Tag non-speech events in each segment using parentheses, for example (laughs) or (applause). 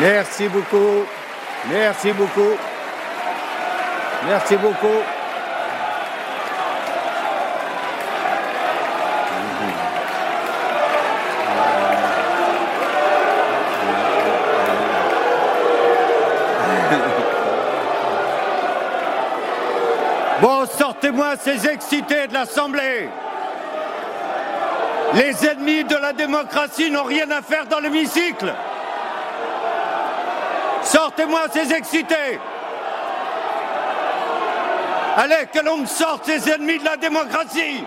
Merci beaucoup. Merci beaucoup. Merci beaucoup. Bon, sortez-moi ces excités de l'Assemblée. Les ennemis de la démocratie n'ont rien à faire dans l'hémicycle. Sortez-moi ces excités. Allez, que l'on me sorte ces ennemis de la démocratie.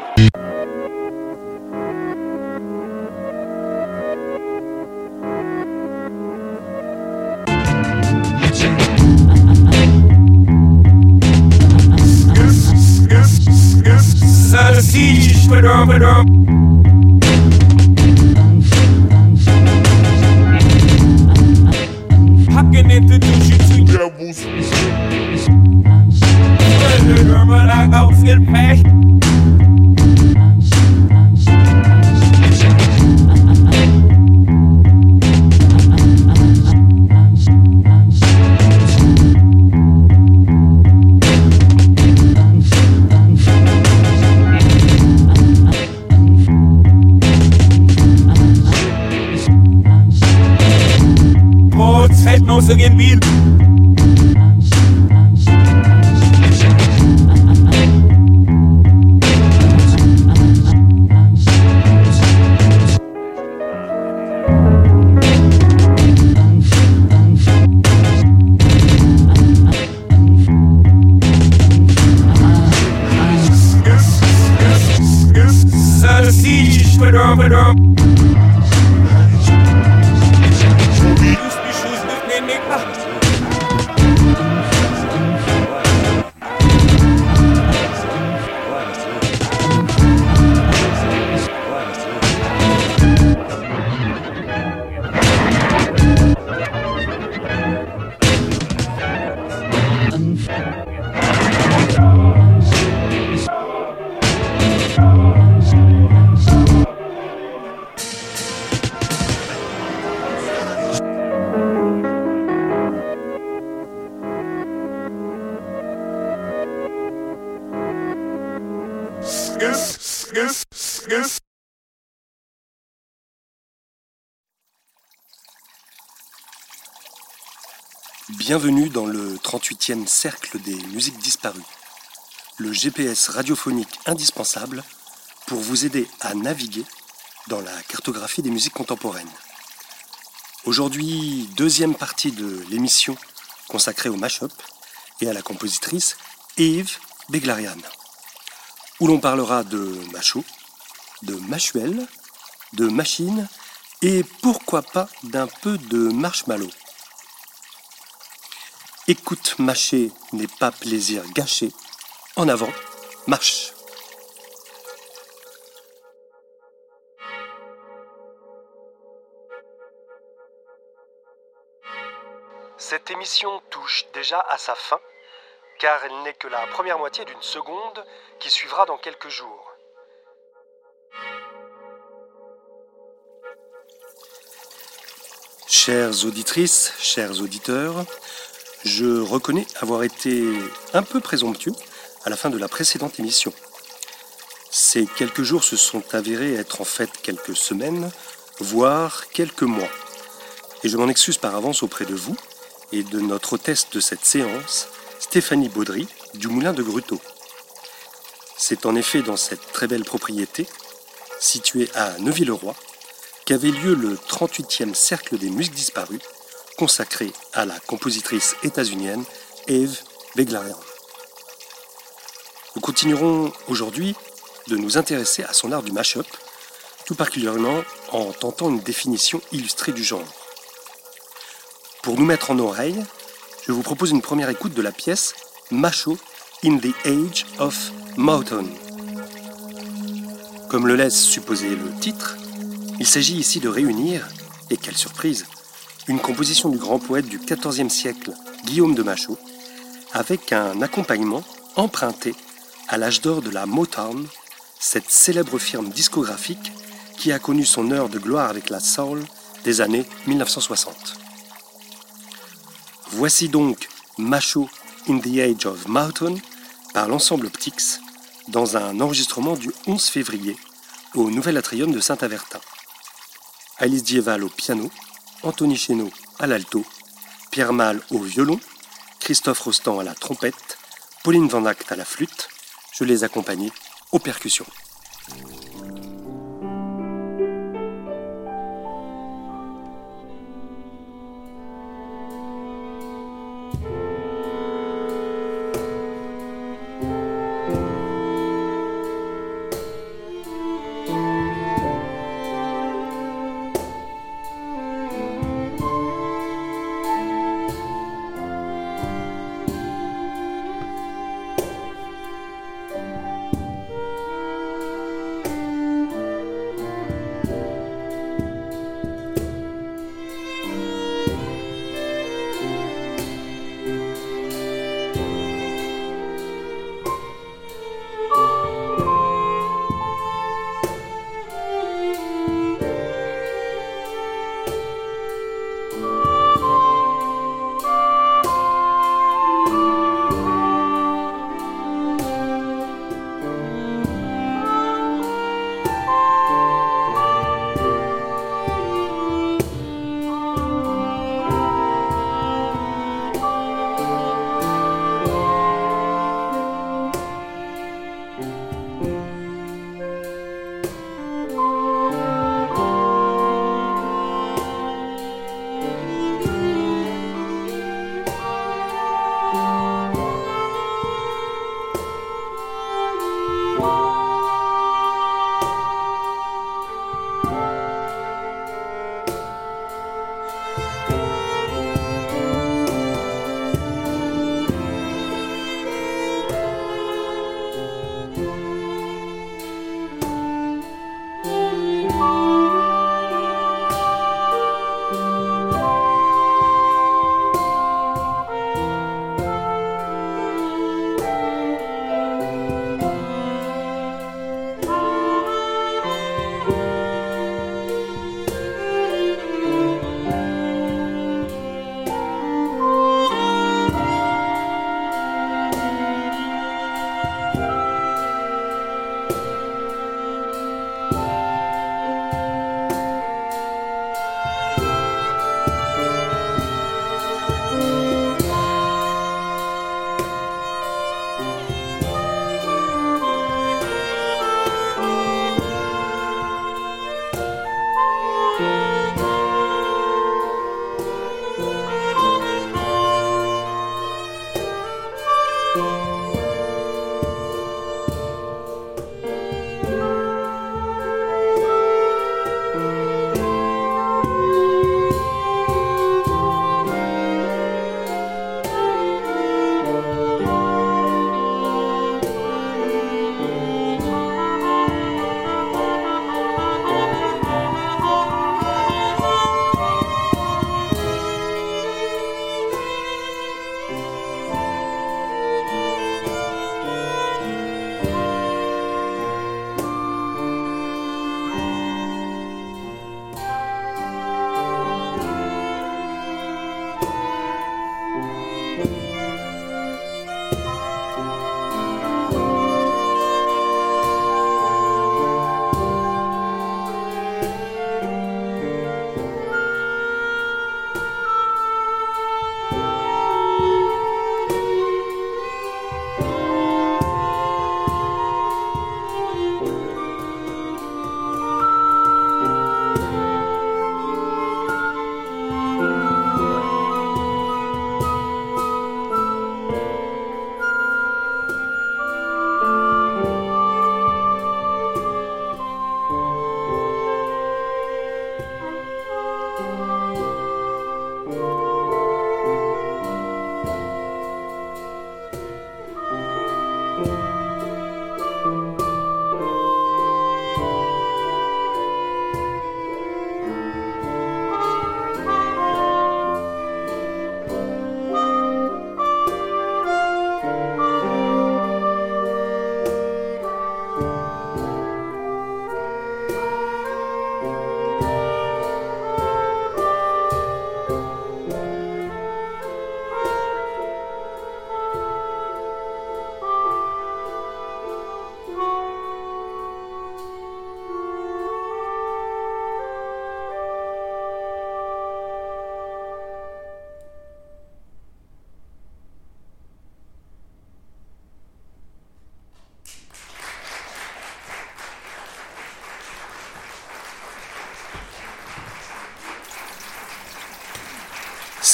Seven. Bienvenue dans le 38e cercle des musiques disparues, le GPS radiophonique indispensable pour vous aider à naviguer dans la cartographie des musiques contemporaines. Aujourd'hui, deuxième partie de l'émission consacrée au mashup et à la compositrice Eve Beglarian, où l'on parlera de macho, de machuel, de machine et pourquoi pas d'un peu de marshmallow. Écoute mâcher n'est pas plaisir gâché. En avant, marche. Cette émission touche déjà à sa fin, car elle n'est que la première moitié d'une seconde qui suivra dans quelques jours. Chères auditrices, chers auditeurs, je reconnais avoir été un peu présomptueux à la fin de la précédente émission. Ces quelques jours se sont avérés être en fait quelques semaines, voire quelques mois. Et je m'en excuse par avance auprès de vous et de notre hôtesse de cette séance, Stéphanie Baudry, du Moulin de Gruteau. C'est en effet dans cette très belle propriété, située à Neuville-le-Roi, qu'avait lieu le 38e cercle des musiques disparues, consacré à la compositrice états-unienne Eve Beglarian. Nous continuerons aujourd'hui de nous intéresser à son art du mashup, tout particulièrement en tentant une définition illustrée du genre. Pour nous mettre en oreille, je vous propose une première écoute de la pièce Macho in the Age of Motown. Comme le laisse supposer le titre, il s'agit ici de réunir, et quelle surprise, une composition du grand poète du XIVe siècle, Guillaume de Machaut, avec un accompagnement emprunté à l'âge d'or de la Motown, cette célèbre firme discographique qui a connu son heure de gloire avec la soul des années 1960. Voici donc Macho in the Age of Mountain par l'ensemble Ptix dans un enregistrement du 11 février au Nouvel Atrium de Saint-Avertin. Alice Dieval au piano, Anthony Chéneau à l'alto, Pierre Mal au violon, Christophe Rostand à la trompette, Pauline Van Act à la flûte. Je les accompagnais aux percussions.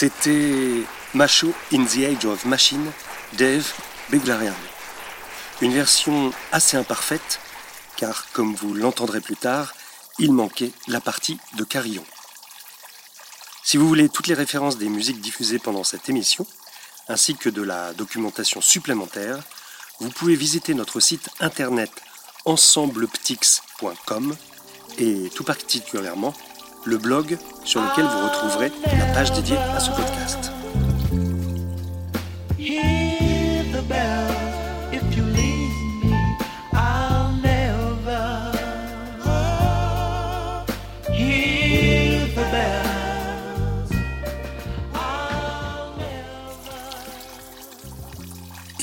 C'était Macho in the Age of Machine, Dave Beglarian. Une version assez imparfaite, car comme vous l'entendrez plus tard, il manquait la partie de carillon. Si vous voulez toutes les références des musiques diffusées pendant cette émission, ainsi que de la documentation supplémentaire, vous pouvez visiter notre site internet ensembleptix.com et tout particulièrement le blog sur lequel vous retrouverez la page dédiée à ce podcast.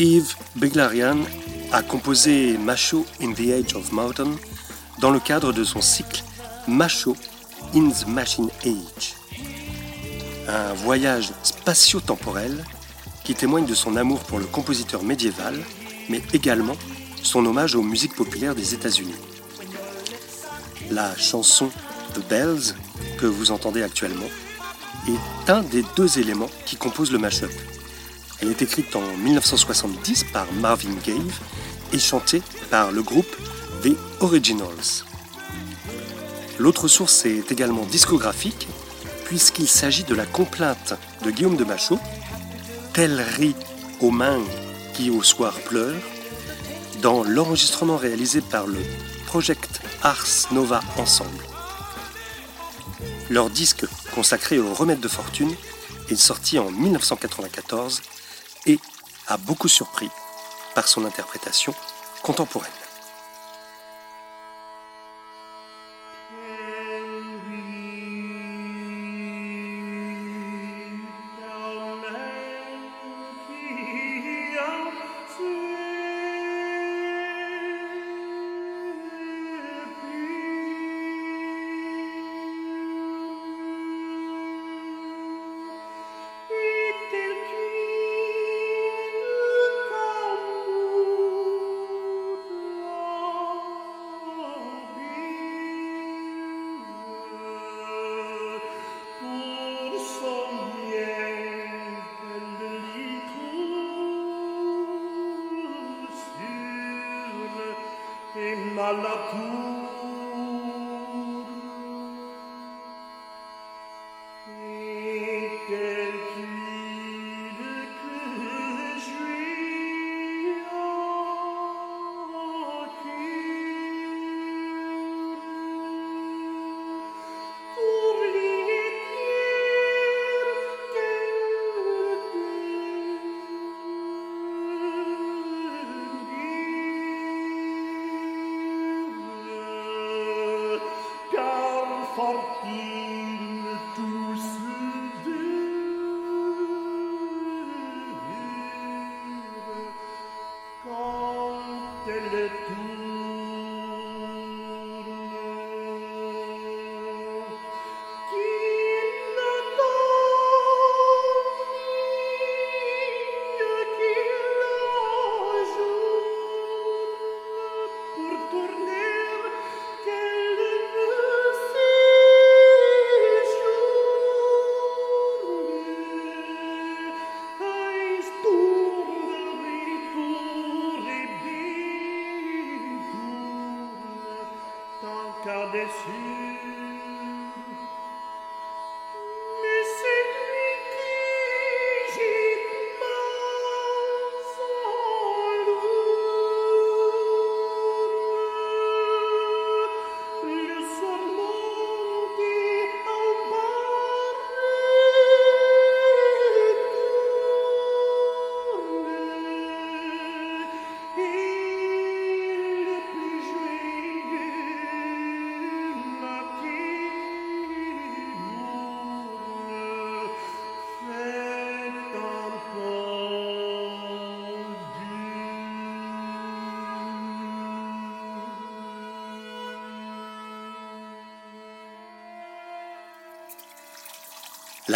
Yves Beglarian a composé Macho in the Age of Mountain dans le cadre de son cycle Macho in the Machine Age. Un voyage spatio-temporel qui témoigne de son amour pour le compositeur médiéval, mais également son hommage aux musiques populaires des États-Unis. La chanson The Bells, que vous entendez actuellement, est un des deux éléments qui composent le mashup. Elle est écrite en 1970 par Marvin Gaye et chantée par le groupe The Originals. L'autre source est également discographique, puisqu'il s'agit de la complainte de Guillaume de Machaut, Tel rit aux mains qui au soir pleure, dans l'enregistrement réalisé par le Project Ars Nova Ensemble. Leur disque consacré au remède de fortune est sorti en 1994 et a beaucoup surpris par son interprétation contemporaine.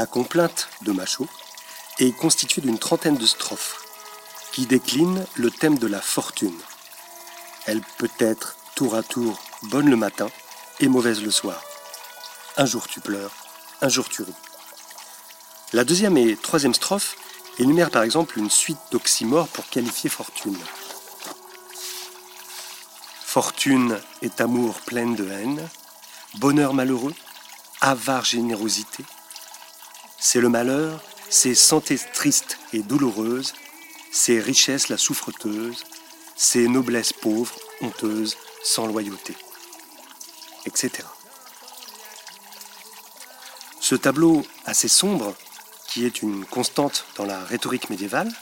La complainte de Machaut est constituée d'une trentaine de strophes qui déclinent le thème de la fortune. Elle peut être tour à tour bonne le matin et mauvaise le soir. Un jour tu pleures, un jour tu ris. La deuxième et troisième strophe énumèrent par exemple une suite d'oxymores pour qualifier fortune. Fortune est amour pleine de haine, bonheur malheureux, avare générosité. C'est le malheur, c'est santé triste et douloureuse, c'est richesse la souffreteuse, c'est noblesse pauvre, honteuse, sans loyauté, etc. Ce tableau assez sombre, qui est une constante dans la rhétorique médiévale,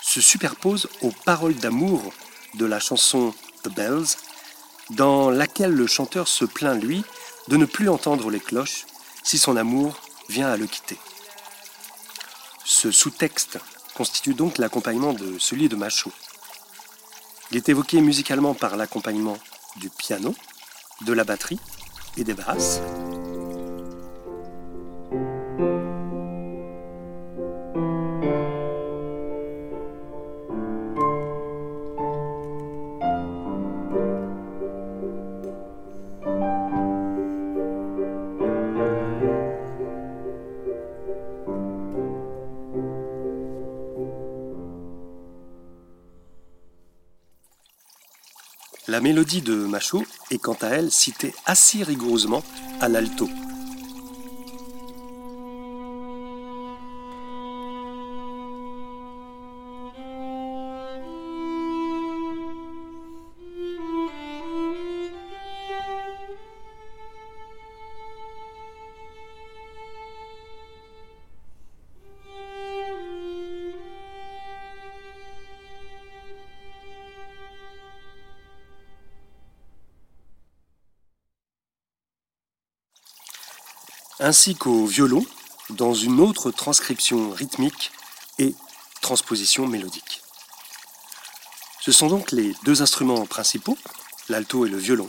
se superpose aux paroles d'amour de la chanson The Bells, dans laquelle le chanteur se plaint, lui, de ne plus entendre les cloches si son amour vient à le quitter. Ce sous-texte constitue donc l'accompagnement de celui de Machaut. Il est évoqué musicalement par l'accompagnement du piano, de la batterie et des basses. Mélodie de Machaut est quant à elle citée assez rigoureusement à l'alto. Ainsi qu'au violon dans une autre transcription rythmique et transposition mélodique. Ce sont donc les deux instruments principaux, l'alto et le violon,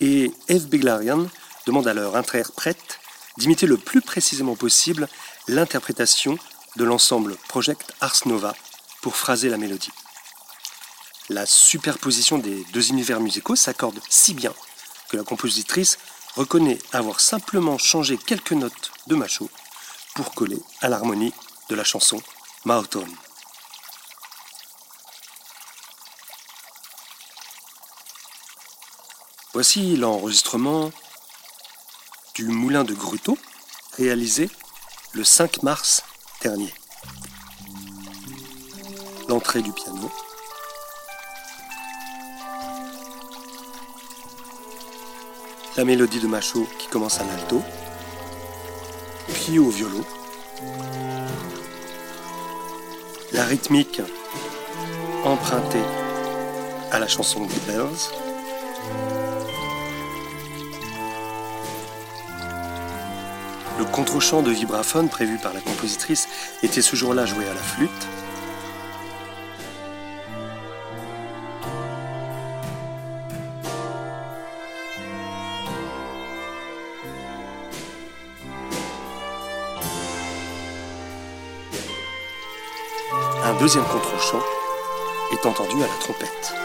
et Eve Beglarian demande à leur interprète d'imiter le plus précisément possible l'interprétation de l'ensemble Project Ars Nova pour phraser la mélodie. La superposition des deux univers musicaux s'accorde si bien que la compositrice reconnaît avoir simplement changé quelques notes de Machaut pour coller à l'harmonie de la chanson Mahotone. Voici l'enregistrement du moulin de Gruto réalisé le 5 mars dernier. L'entrée du piano. La mélodie de Machaut qui commence à l'alto, puis au violon, la rythmique empruntée à la chanson des Bells, le contre-champ de vibraphone prévu par la compositrice était ce jour-là joué à la flûte, deuxième contre-champ est entendu à la trompette.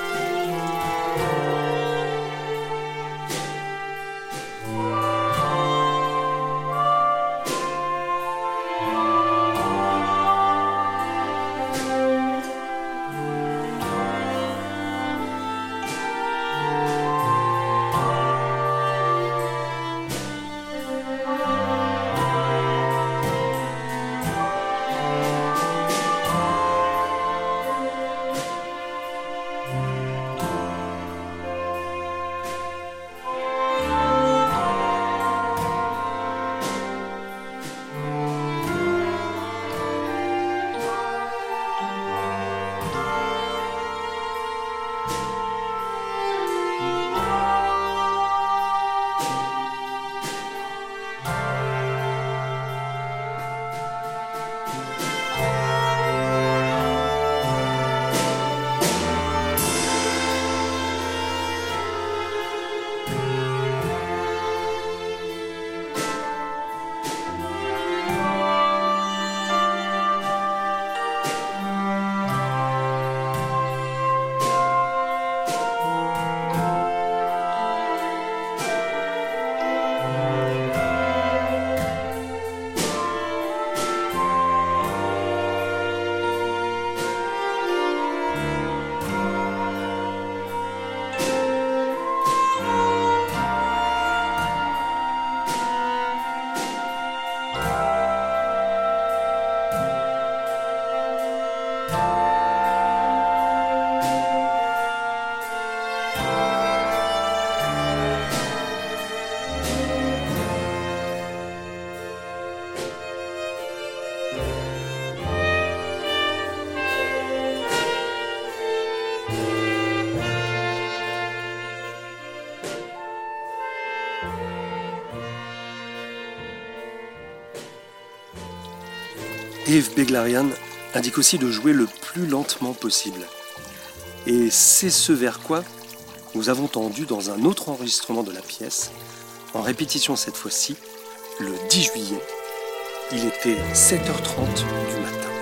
Beglarian indique aussi de jouer le plus lentement possible. Et c'est ce vers quoi nous avons tendu dans un autre enregistrement de la pièce, en répétition cette fois-ci, le 10 juillet. Il était 7h30 du matin.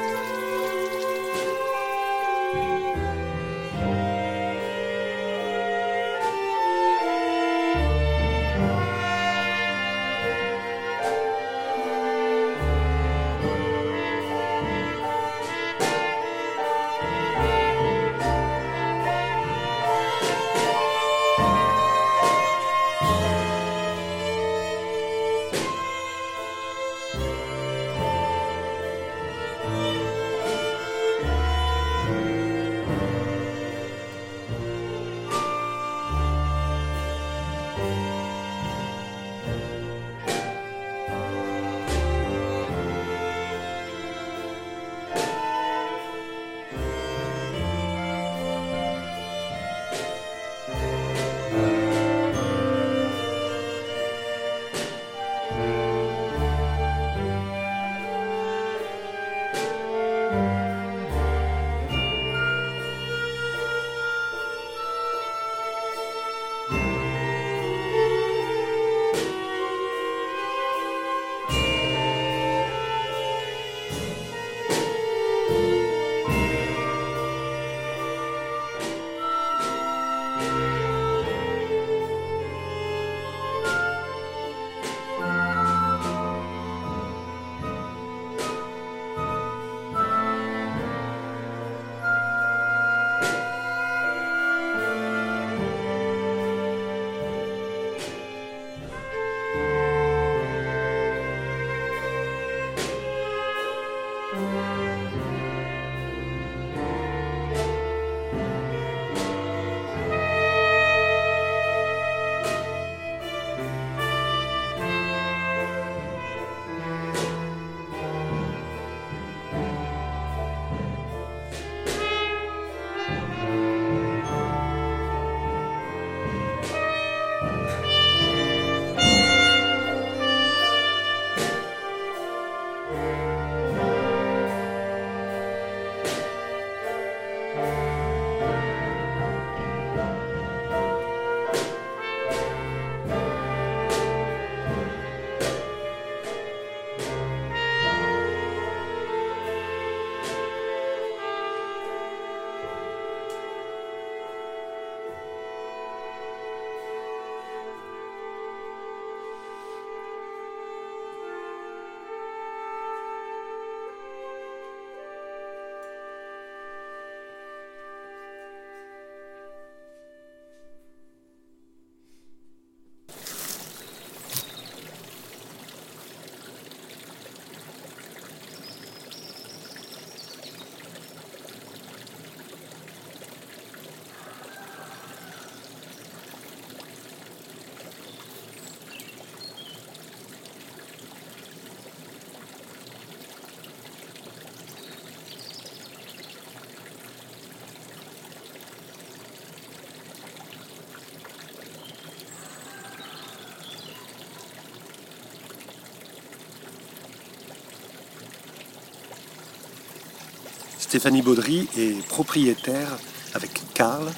Stéphanie Baudry est propriétaire, avec Karl,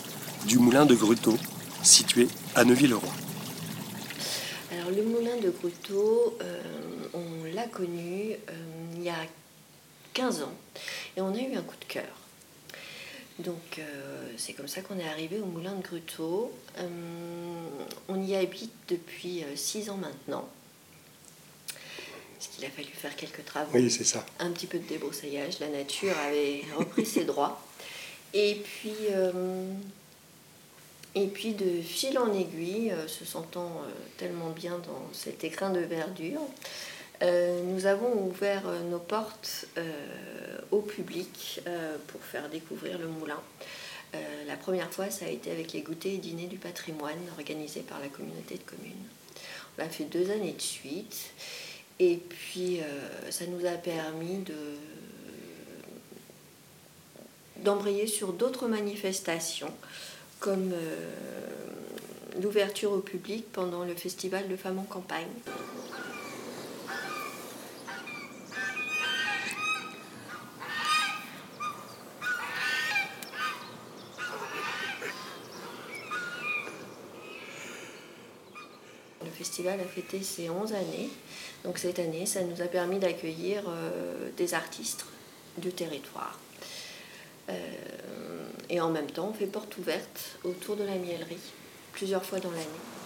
du moulin de Gruteau, situé à Neuville-le-Roi. Alors le moulin de Gruteau, euh, on l'a connu euh, il y a 15 ans et on a eu un coup de cœur. Donc euh, c'est comme ça qu'on est arrivé au moulin de Gruteau. on y habite depuis 6 ans maintenant fallu faire quelques travaux. Oui, c'est ça. Un petit peu de débroussaillage. La nature avait repris ses droits. Et puis, euh, et puis de fil en aiguille, euh, se sentant euh, tellement bien dans cet écrin de verdure, nous avons ouvert nos portes au public pour faire découvrir le moulin. la première fois, ça a été avec les goûters et dîners du patrimoine organisés par la communauté de communes. On l'a fait deux années de suite. Et puis, euh, ça nous a permis d'embrayer sur d'autres manifestations, comme euh, l'ouverture au public pendant le festival de femmes en campagne. Le festival a fêté ses 11 années donc cette année, ça nous a permis d'accueillir euh, des artistes du territoire. Euh, et en même temps, on fait porte ouverte autour de la miellerie plusieurs fois dans l'année.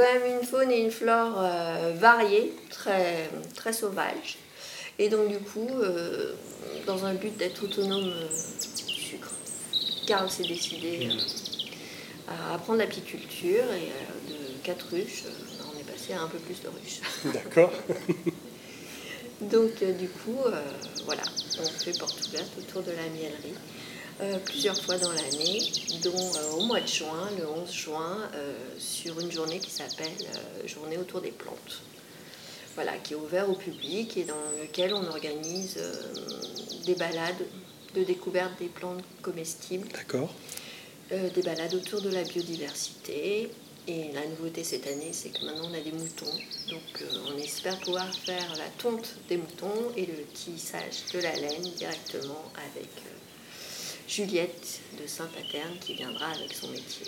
Quand même une faune et une flore euh, variées, très, très sauvages. Et donc du coup, euh, dans un but d'être autonome euh, sucre, Karl s'est décidé à apprendre l'apiculture et de 4 ruches, on est passé à un peu plus de ruches. (laughs) D'accord. Donc du coup, voilà, on fait porte ouverte autour de la miellerie euh, plusieurs fois dans l'année, dont euh, au mois de juin, le 11 juin, euh, sur une journée qui s'appelle Journée autour des plantes. Voilà, qui est ouvert au public et dans lequel on organise des balades de découverte des plantes comestibles, D'accord. des balades autour de la biodiversité. Et la nouveauté cette année, c'est que maintenant on a des moutons. Donc on espère pouvoir faire la tonte des moutons et le tissage de la laine directement avec Juliette de Saint-Paterne qui viendra avec son métier.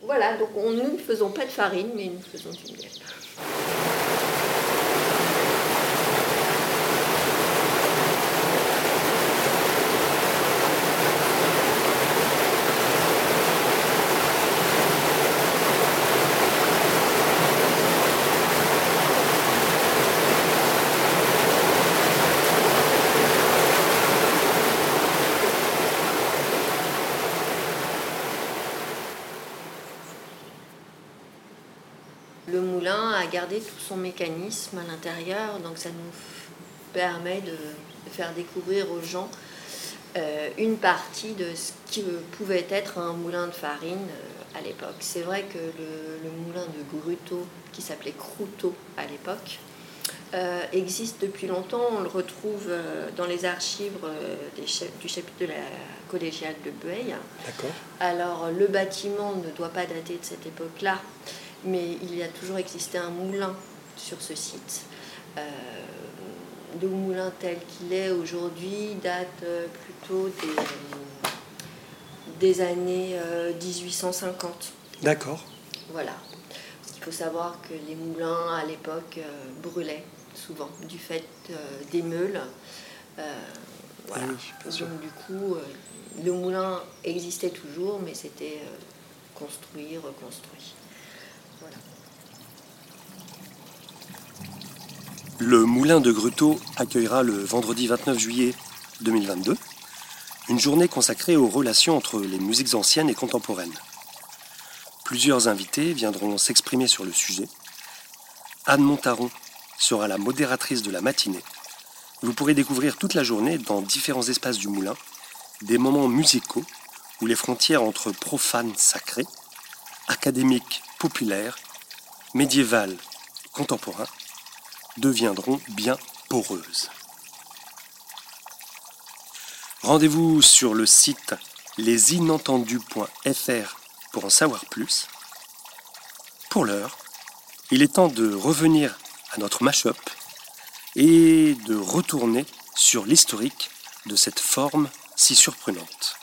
Voilà, donc on- nous ne faisons pas de farine, mais nous faisons du miel. Le tout son mécanisme à l'intérieur, donc ça nous permet de faire découvrir aux gens euh, une partie de ce qui pouvait être un moulin de farine euh, à l'époque. C'est vrai que le, le moulin de Gruteau, qui s'appelait Crouteau à l'époque, euh, existe depuis longtemps. On le retrouve dans les archives des chefs- du chapitre de la collégiale de Bueil. D'accord. Alors, le bâtiment ne doit pas dater de cette époque-là, mais il y a toujours existé un moulin sur ce site. Euh, le moulin tel qu'il est aujourd'hui date euh, plutôt des, euh, des années euh, 1850. D'accord. Voilà. Parce qu'il faut savoir que les moulins à l'époque euh, brûlaient souvent du fait euh, des meules. Euh, voilà. Oui. Donc du coup, euh, le moulin existait toujours, mais c'était euh, construit, reconstruit. Voilà. Le moulin de Gruteau accueillera le vendredi 29 juillet 2022 une journée consacrée aux relations entre les musiques anciennes et contemporaines. Plusieurs invités viendront s'exprimer sur le sujet. Anne Montaron sera la modératrice de la matinée. Vous pourrez découvrir toute la journée dans différents espaces du moulin des moments musicaux où les frontières entre profanes sacrés, académiques populaires, médiévales contemporains deviendront bien poreuses. Rendez-vous sur le site lesinentendus.fr pour en savoir plus. Pour l'heure, il est temps de revenir à notre mash-up et de retourner sur l'historique de cette forme si surprenante.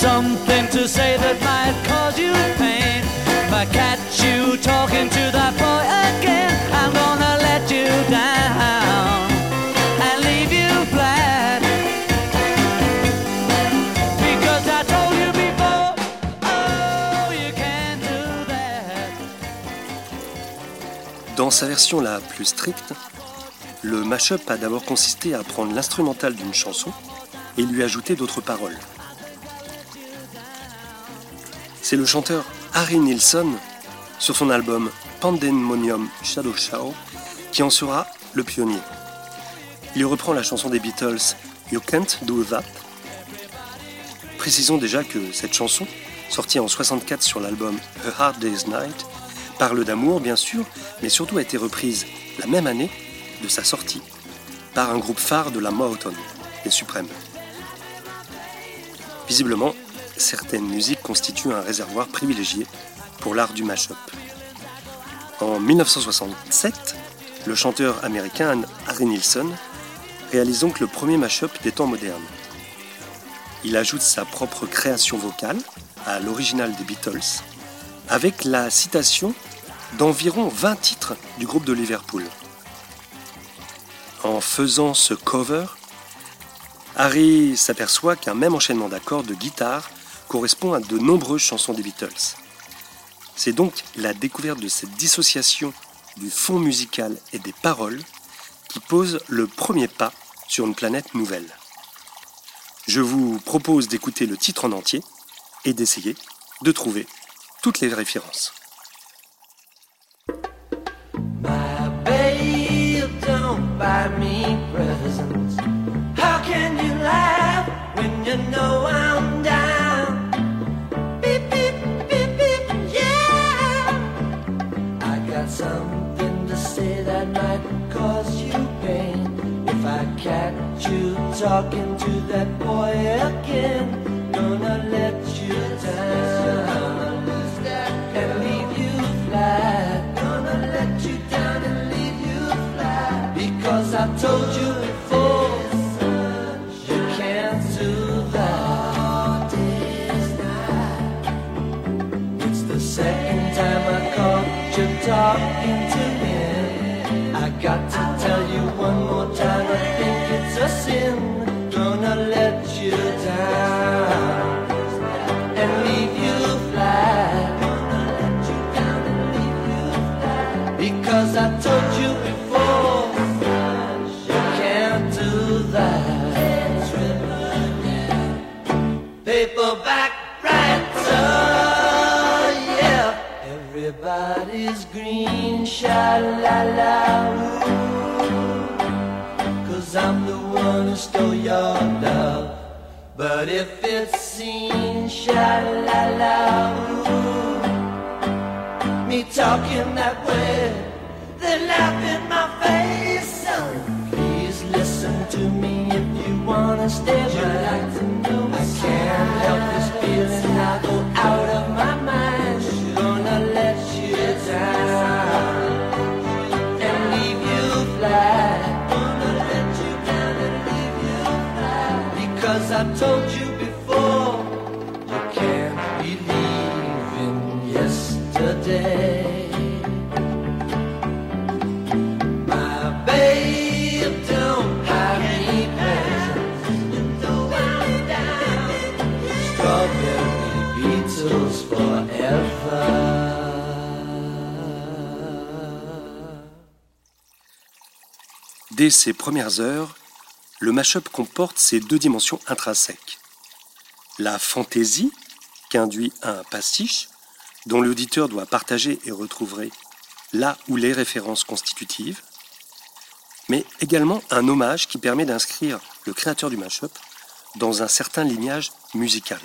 Something to say that might cause you pain. If I catch you talking to that boy again, I'm gonna let you down and leave you flat. Because I told you before, oh. Dans sa version la plus stricte, le mash-up a d'abord consisté à prendre l'instrumental d'une chanson et lui ajouter d'autres paroles. C'est le chanteur Harry Nilsson, sur son album Pandemonium Shadow Show qui en sera le pionnier. Il reprend la chanson des Beatles You Can't Do That. Précisons déjà que cette chanson, sortie en 64 sur l'album A Hard Day's Night, parle d'amour bien sûr, mais surtout a été reprise la même année de sa sortie par un groupe phare de la Motown, les Suprêmes. Visiblement, certaines musiques constituent un réservoir privilégié pour l'art du mash-up. En 1967, le chanteur américain Harry Nilsson réalise donc le premier mash-up des temps modernes. Il ajoute sa propre création vocale à l'original des Beatles, avec la citation d'environ 20 titres du groupe de Liverpool. En faisant ce cover, Harry s'aperçoit qu'un même enchaînement d'accords de guitare correspond à de nombreuses chansons des Beatles. C'est donc la découverte de cette dissociation du fond musical et des paroles qui pose le premier pas sur une planète nouvelle. Je vous propose d'écouter le titre en entier et d'essayer de trouver toutes les références. Talking to that boy again. Gonna let you down and leave you flat. Gonna let you down and leave you flat. Because I told you la la. Cause I'm the one who stole your love. But if it's seen sha la la ooh me talking that way, they laugh Dès ses premières heures, le mashup comporte ces deux dimensions intrinsèques. La fantaisie, qu'induit un pastiche, dont l'auditeur doit partager et retrouver là où les références constitutives, mais également un hommage qui permet d'inscrire le créateur du mashup dans un certain lignage musical.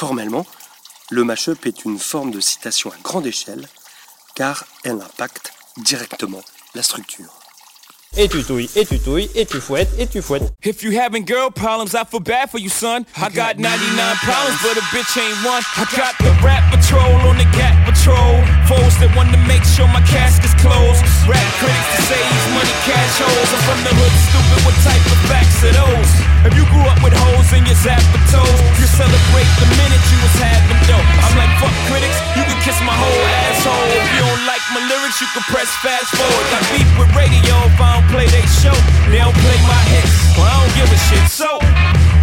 Formellement, le mashup est une forme de citation à grande échelle car elle impacte directement la structure. Et tu touilles, et tu touilles, et tu fouettes, et tu fouettes. If you having girl problems, I feel bad for you, son. I got 99 problems, but a bitch ain't one. I got the rap patrol on the gap patrol. Foes that want to make sure my casket's closed. Rap critics to say he's money cash holes. I'm from the hood, stupid, what type of facts are those? If you grew up with holes in your zapper toes, you celebrate the minute you was having dough. I'm like, fuck critics, you can kiss my whole asshole. If you don't like my lyrics, you can press fast forward. Got beef with radio if I play they show. They don't play my hits. Well, I don't give a shit. So,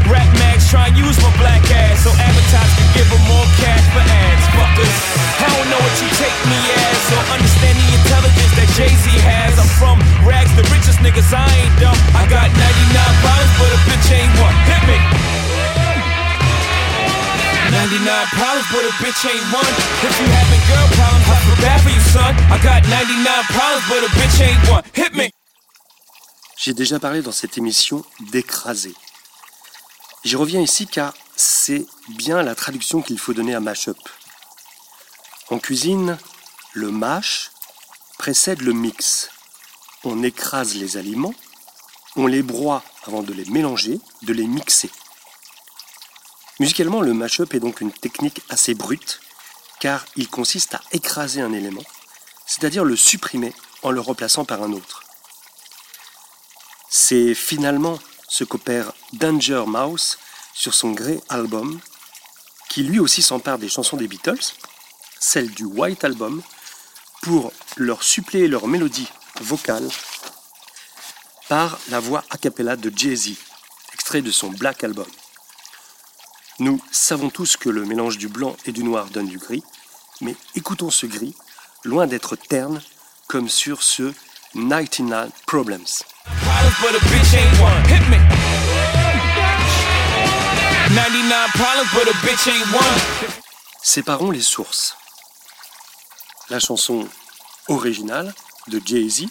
rap mags try and use my black ass so advertisers can give them more cash for ads. Fuckers, I don't know what you take me as or understand the intelligence that Jay Z has. I'm from rags, the richest niggas. I ain't dumb. I got 99 problems, but a bitch ain't one. Hit me. 99 problems, but a bitch ain't one. If you having girl problems, I feel bad for you, son. I got 99 problems, but a bitch ain't one. Hit me. J'ai déjà parlé dans cette émission d'écraser. J'y reviens ici car c'est bien la traduction qu'il faut donner à mash-up. En cuisine, le mash précède le mix. On écrase les aliments, on les broie avant de les mélanger, de les mixer. Musicalement, le mash-up est donc une technique assez brute, car il consiste à écraser un élément, c'est-à-dire le supprimer en le remplaçant par un autre. C'est finalement ce qu'opère Danger Mouse sur son Grey Album, qui lui aussi s'empare des chansons des Beatles, celles du White Album, pour leur suppléer leur mélodie vocale par la voix a cappella de Jay-Z, extrait de son Black Album. Nous savons tous que le mélange du blanc et du noir donne du gris, mais écoutons ce gris, loin d'être terne, comme sur ce 99 Problems. Problems, but a bitch ain't one. Hit me. 99 problems, but a bitch ain't one. Séparons les sources. La chanson originale de Jay-Z,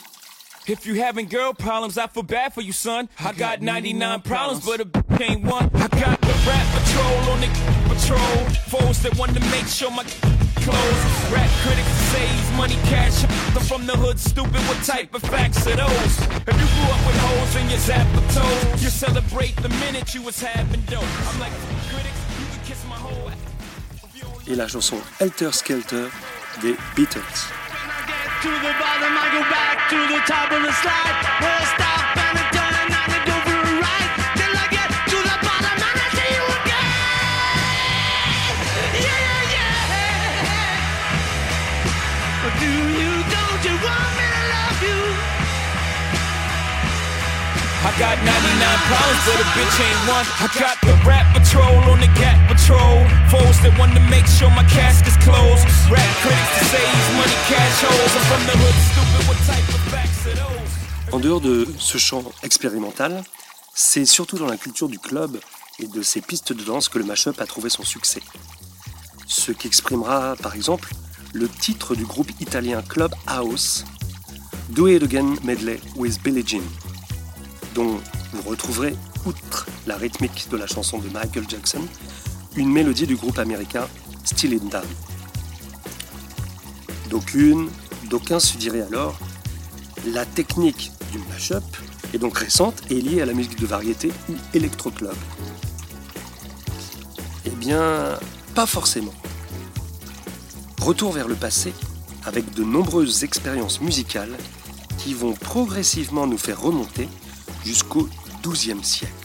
If you having girl problems, I feel bad for you, son. I got 99 problems, but a bitch ain't one. I got the rap patrol on the patrol. Foes that want to make sure my clothes. Rap critics say he's money cash. I'm from the hood, stupid. What type of facts are those? If you grew up with holes in your zapper toes, you celebrate the minute you was having dope. I'm like, critics, you can kiss my whole ass. et la chanson Helter Skelter des Beatles. To the bottom, I go back to the top of the slide. I I got 99 problems, but a bitch ain't one. I got the rap patrol on the gap patrol. Foes that want to make sure my casket's closed. Rap critics to say he's money cash holes. I'm from the hood, stupid. What type of facts are those? En dehors de ce chant expérimental, c'est surtout dans la culture du club et de ses pistes de danse que le mashup a trouvé son succès. Ce qu'exprimera par exemple le titre du groupe italien Club House, Do It Again Medley with Billie Jean, dont vous retrouverez, outre la rythmique de la chanson de Michael Jackson, une mélodie du groupe américain Still It Down. D'aucune, d'aucuns se diraient alors la technique du mashup est donc récente et liée à la musique de variété ou électro-club. Eh bien, pas forcément. Retour vers le passé avec de nombreuses expériences musicales qui vont progressivement nous faire remonter jusqu'au XIIe siècle.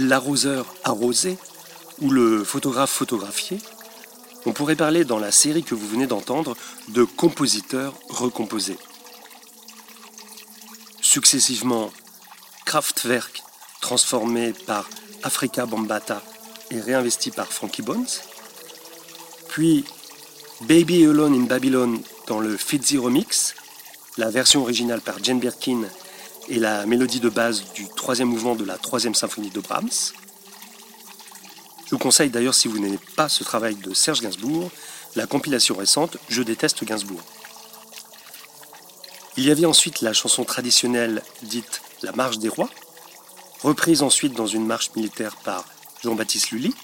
L'arroseur arrosé ou le photographe photographié, on pourrait parler dans la série que vous venez d'entendre de compositeurs recomposés. Successivement, Kraftwerk, transformé par Africa Bambata et réinvesti par Frankie Bones, puis Baby Alone in Babylon dans le Fitzy Remix, la version originale par Jane Birkin et la mélodie de base du troisième mouvement de la troisième symphonie de Brahms. Je vous conseille d'ailleurs, si vous n'aimez pas ce travail de Serge Gainsbourg, la compilation récente Je déteste Gainsbourg. Il y avait ensuite la chanson traditionnelle dite La Marche des Rois, reprise ensuite dans une marche militaire par Jean-Baptiste Lully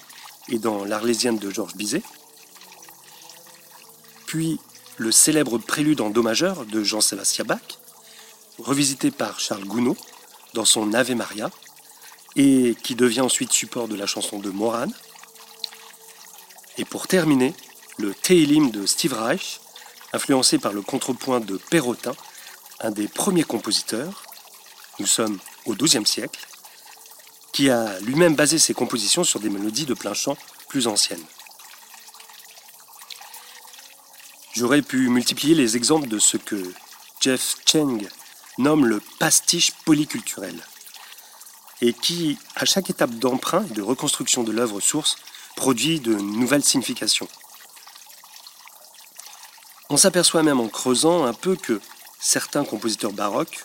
et dans l'Arlésienne de Georges Bizet. Puis le célèbre prélude en Do majeur de Jean-Sébastien Bach, revisité par Charles Gounod dans son Ave Maria, et qui devient ensuite support de la chanson de Moran. Et pour terminer, le Teilim de Steve Reich, influencé par le contrepoint de Perrotin, un des premiers compositeurs, nous sommes au XIIe siècle, qui a lui-même basé ses compositions sur des mélodies de plein chant plus anciennes. J'aurais pu multiplier les exemples de ce que Jeff Cheng nomme le pastiche polyculturel, et qui, à chaque étape d'emprunt et de reconstruction de l'œuvre source, produit de nouvelles significations. On s'aperçoit même en creusant un peu que certains compositeurs baroques,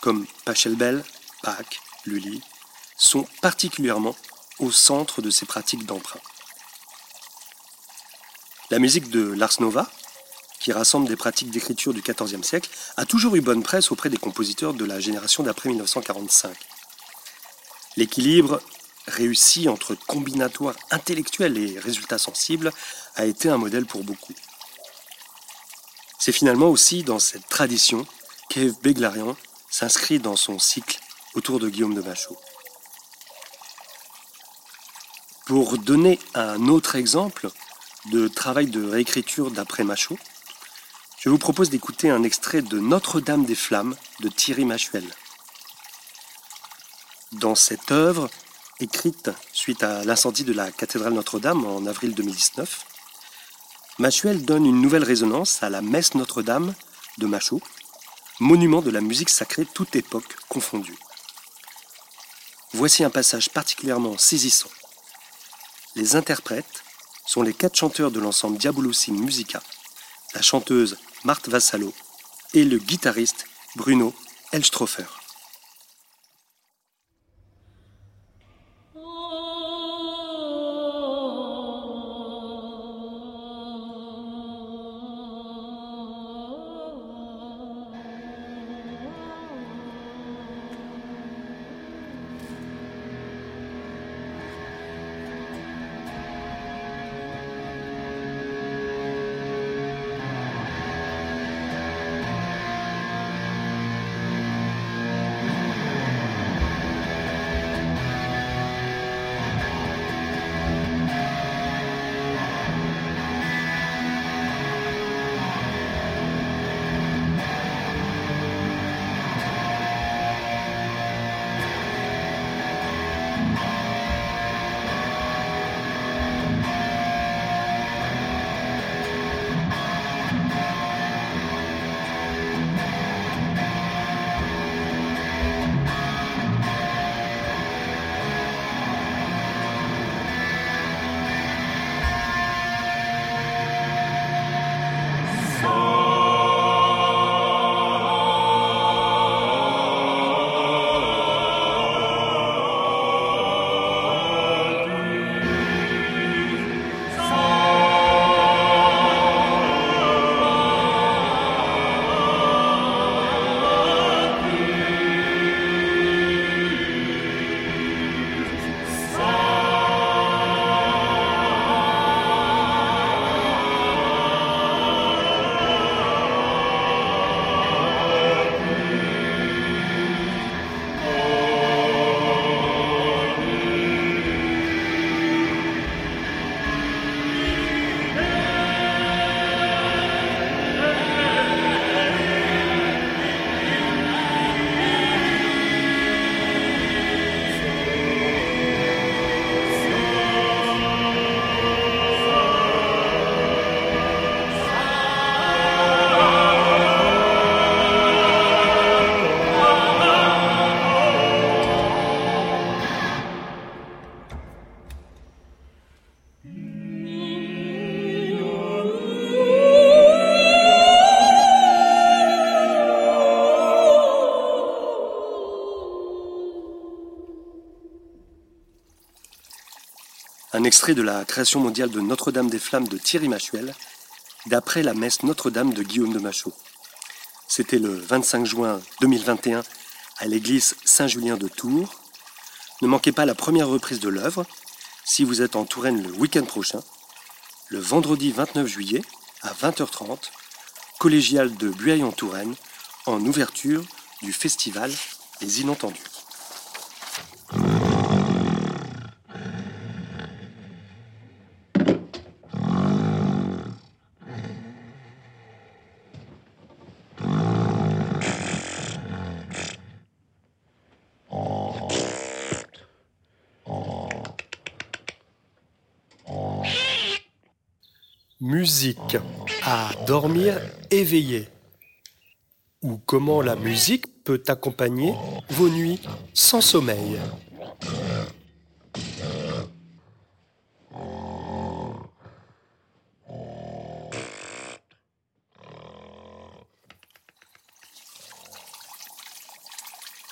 comme Pachelbel, Bach, Lully, sont particulièrement au centre de ces pratiques d'emprunt. La musique de Lars Nova, qui rassemble des pratiques d'écriture du XIVe siècle, a toujours eu bonne presse auprès des compositeurs de la génération d'après 1945. L'équilibre réussi entre combinatoire intellectuel et résultats sensibles a été un modèle pour beaucoup. C'est finalement aussi dans cette tradition qu'Eve Beglarian s'inscrit dans son cycle autour de Guillaume de Machaut. Pour donner un autre exemple de travail de réécriture d'après Machaut, je vous propose d'écouter un extrait de Notre-Dame des Flammes de Thierry Machuel. Dans cette œuvre, écrite suite à l'incendie de la cathédrale Notre-Dame en avril 2019, Machuel donne une nouvelle résonance à la messe Notre-Dame de Machaut, monument de la musique sacrée toute époque confondue. Voici un passage particulièrement saisissant. Les interprètes sont les quatre chanteurs de l'ensemble Diabolocine Musica, la chanteuse Marthe Vassalo et le guitariste Bruno Elstroffer. Un extrait de la création mondiale de Notre-Dame des Flammes de Thierry Machuel, d'après la messe Notre-Dame de Guillaume de Machaut. C'était le 25 juin 2021 à l'église Saint-Julien de Tours. Ne manquez pas la première reprise de l'œuvre si vous êtes en Touraine le week-end prochain, le vendredi 29 juillet à 20h30, collégial de Bueil en Touraine, en ouverture du festival Les Inentendus. Musique à dormir éveillé. Ou comment la musique peut accompagner vos nuits sans sommeil.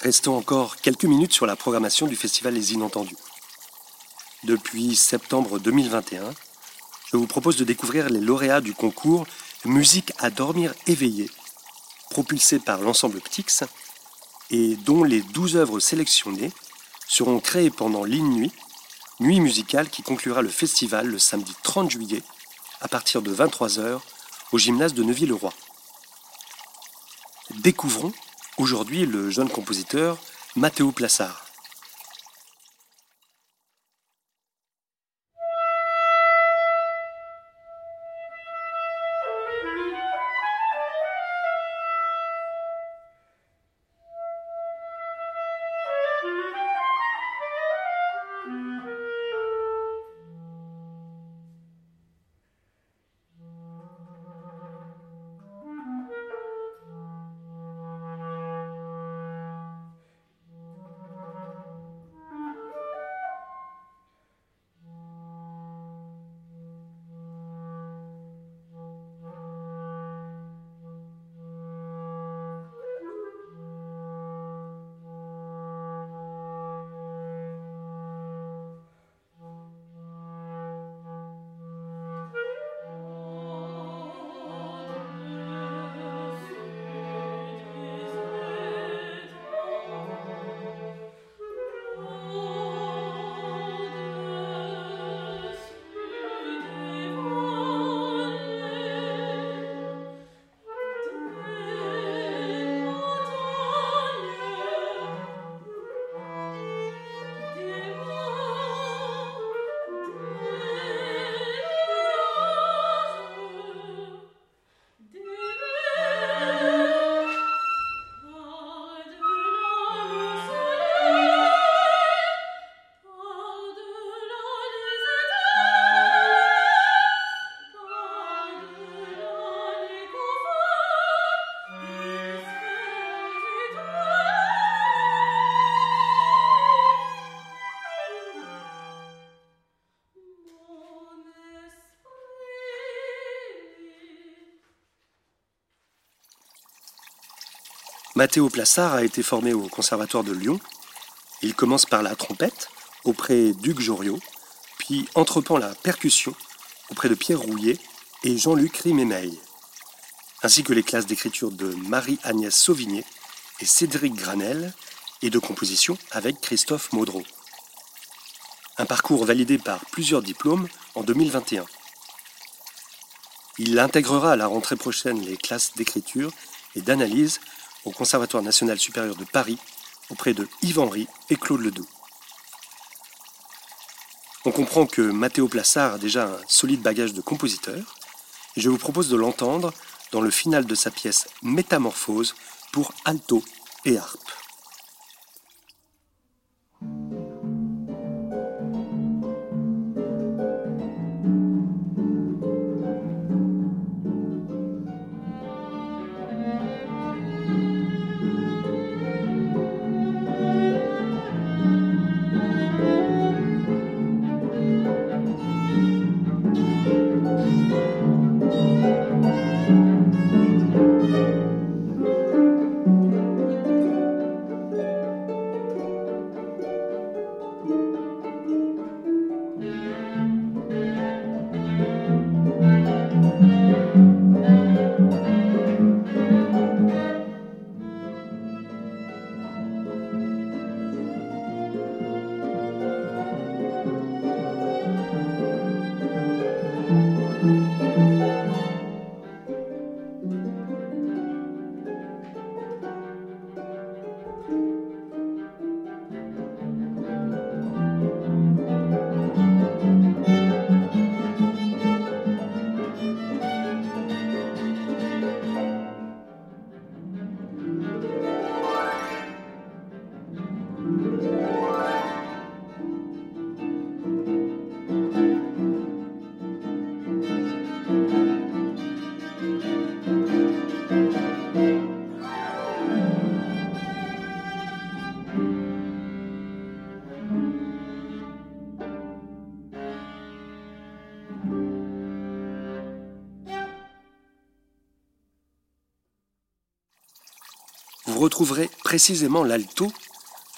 Restons encore quelques minutes sur la programmation du festival Les Inentendus. Depuis septembre 2021, je vous propose de découvrir les lauréats du concours Musique à dormir éveillé, propulsé par l'ensemble Ptix, et dont les 12 œuvres sélectionnées seront créées pendant l'In-Nuit, nuit musicale qui conclura le festival le samedi 30 juillet à partir de 23h au gymnase de Neuville-le-Roi. Découvrons aujourd'hui le jeune compositeur Mathéo Plassard. Mathéo Plassard a été formé au Conservatoire de Lyon. Il commence par la trompette auprès d'Hugues Joriot, puis entreprend la percussion auprès de Pierre Rouillet et Jean-Luc Rimémeil, ainsi que les classes d'écriture de Marie-Agnès Sauvigné et Cédric Granel, et de composition avec Christophe Maudreau. Un parcours validé par plusieurs diplômes en 2021. Il intégrera à la rentrée prochaine les classes d'écriture et d'analyse au Conservatoire national supérieur de Paris auprès de Yves Henry et Claude Ledoux. On comprend que Mathéo Plassard a déjà un solide bagage de compositeur et je vous propose de l'entendre dans le final de sa pièce Métamorphose pour alto et harpe. Retrouverez précisément l'alto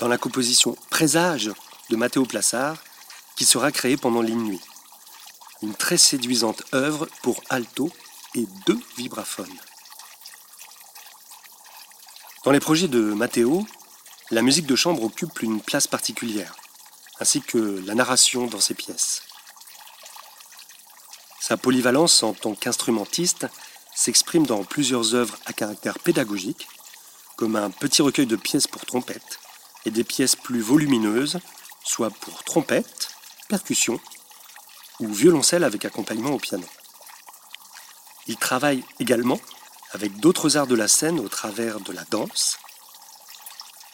dans la composition Présage de Matteo Plassard, qui sera créée pendant l'innuit. Une très séduisante œuvre pour alto et deux vibraphones. Dans les projets de Matteo, la musique de chambre occupe une place particulière, ainsi que la narration dans ses pièces. Sa polyvalence en tant qu'instrumentiste s'exprime dans plusieurs œuvres à caractère pédagogique, comme un petit recueil de pièces pour trompette et des pièces plus volumineuses, soit pour trompette, percussion ou violoncelle avec accompagnement au piano. Il travaille également avec d'autres arts de la scène au travers de la danse,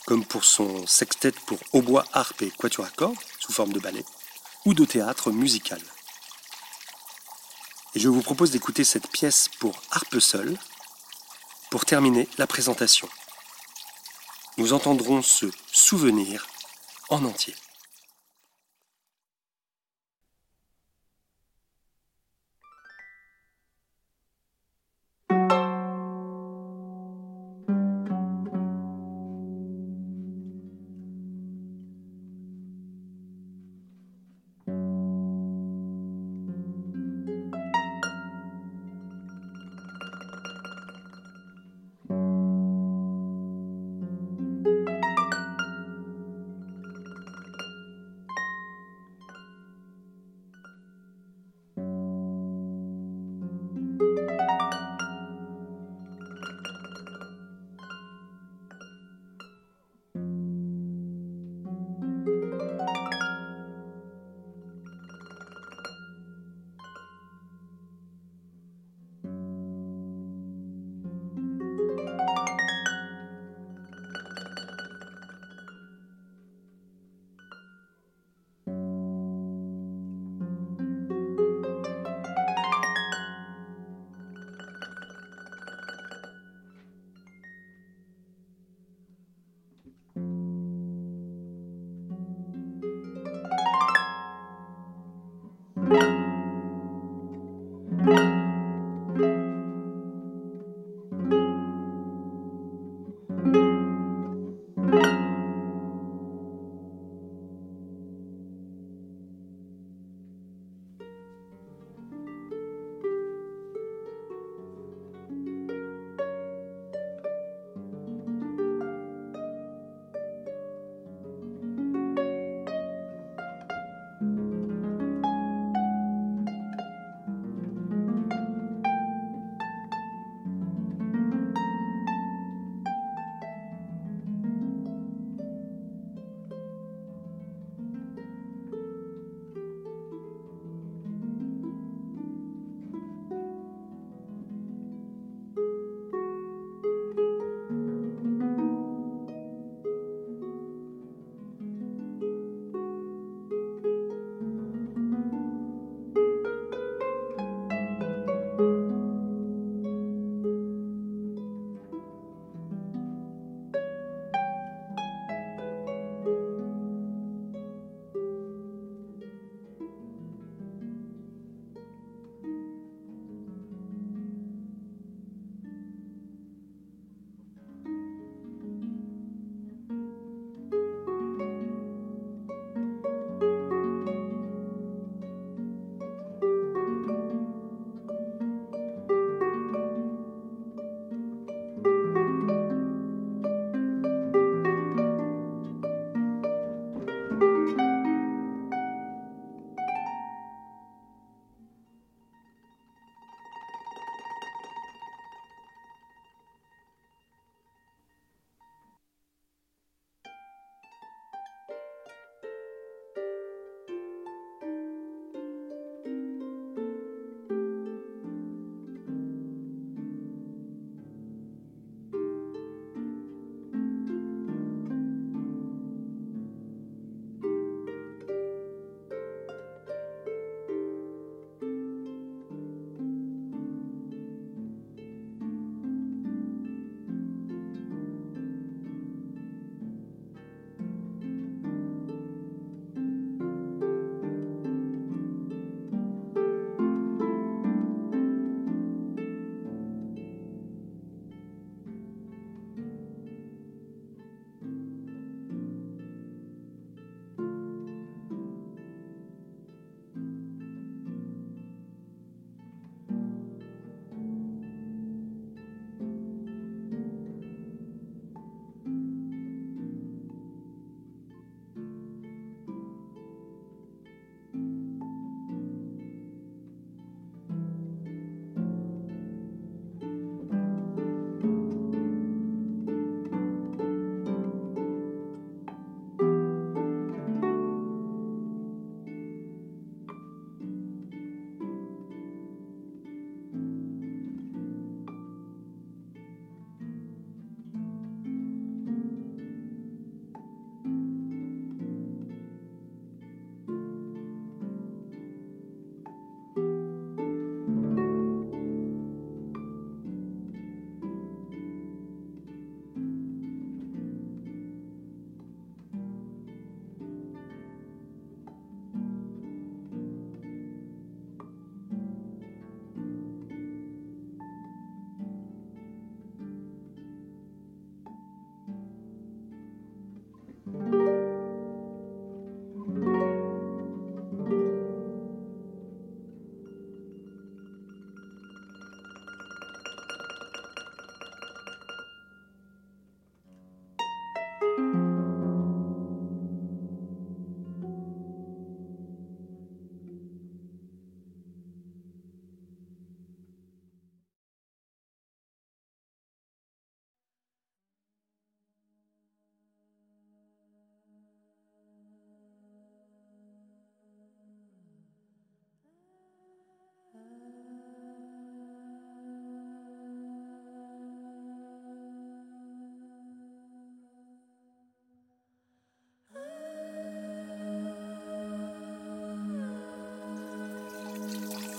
comme pour son sextet pour hautbois, harpe et quatuor à cordes sous forme de ballet, ou de théâtre musical. Et je vous propose d'écouter cette pièce pour harpe seule pour terminer la présentation. Nous entendrons ce souvenir en entier.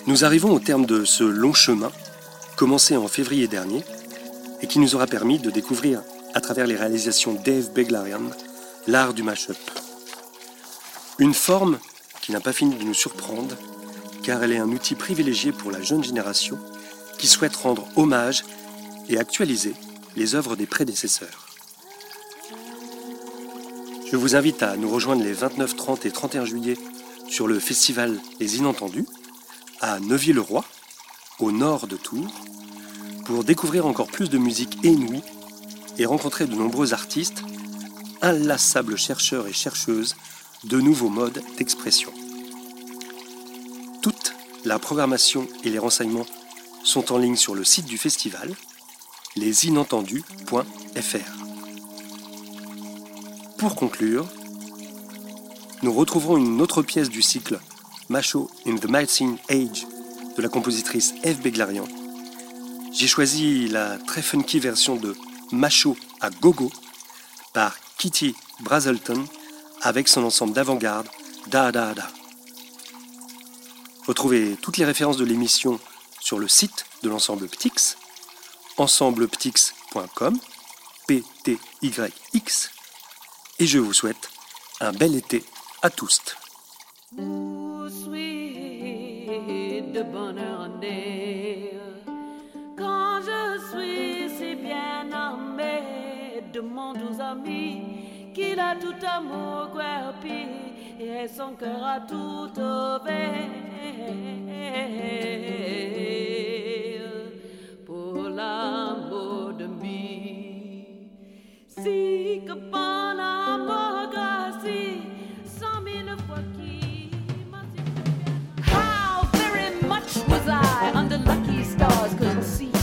Nous arrivons au terme de ce long chemin, commencé en février dernier, et qui nous aura permis de découvrir, à travers les réalisations d'Eve Beglarian, l'art du mash-up. Une forme qui n'a pas fini de nous surprendre, car elle est un outil privilégié pour la jeune génération qui souhaite rendre hommage et actualiser les œuvres des prédécesseurs. Je vous invite à nous rejoindre les 29, 30 et 31 juillet sur le festival Les Inentendus à Neuville-le-Roi, au nord de Tours, pour découvrir encore plus de musique inouïe et rencontrer de nombreux artistes, inlassables chercheurs et chercheuses de nouveaux modes d'expression. Toute la programmation et les renseignements sont en ligne sur le site du festival, lesinentendus.fr. Pour conclure, nous retrouverons une autre pièce du cycle Macho in the Melting Age de la compositrice Eve Beglarian. J'ai choisi la très funky version de Macho à Gogo par Kitty Brazelton avec son ensemble d'avant-garde Da Da Da. Retrouvez toutes les références de l'émission sur le site de l'ensemble Ptix, ensembleptix.com, P-T-Y-X, et je vous souhaite un bel été à tous. Quand je suis si bien armé de mon doux ami qu'il a tout amour guerpi et son cœur a tout ouvert. Pour l'amour de mi si que pendant lucky stars couldn't see.